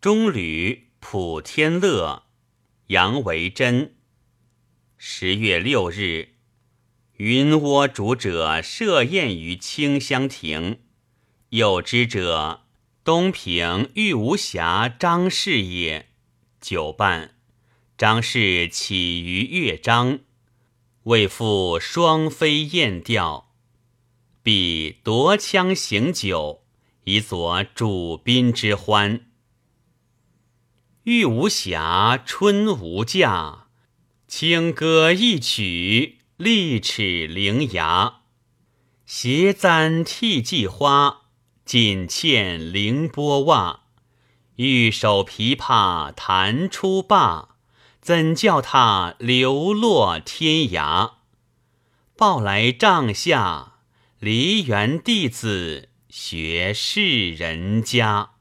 中吕普天乐，杨维真。十月六日，云窝主者设宴于清香亭，有之者东平玉无暇张氏也。酒半，张氏起于乐章，为赋双飞燕调，必夺枪行酒，以佐主宾之欢。玉无瑕，春无价，清歌一曲，利齿伶牙。斜簪替髻花，锦嵌凌波袜。玉手琵琶弹出罢，怎叫他流落天涯？报来帐下，梨园弟子学士人家。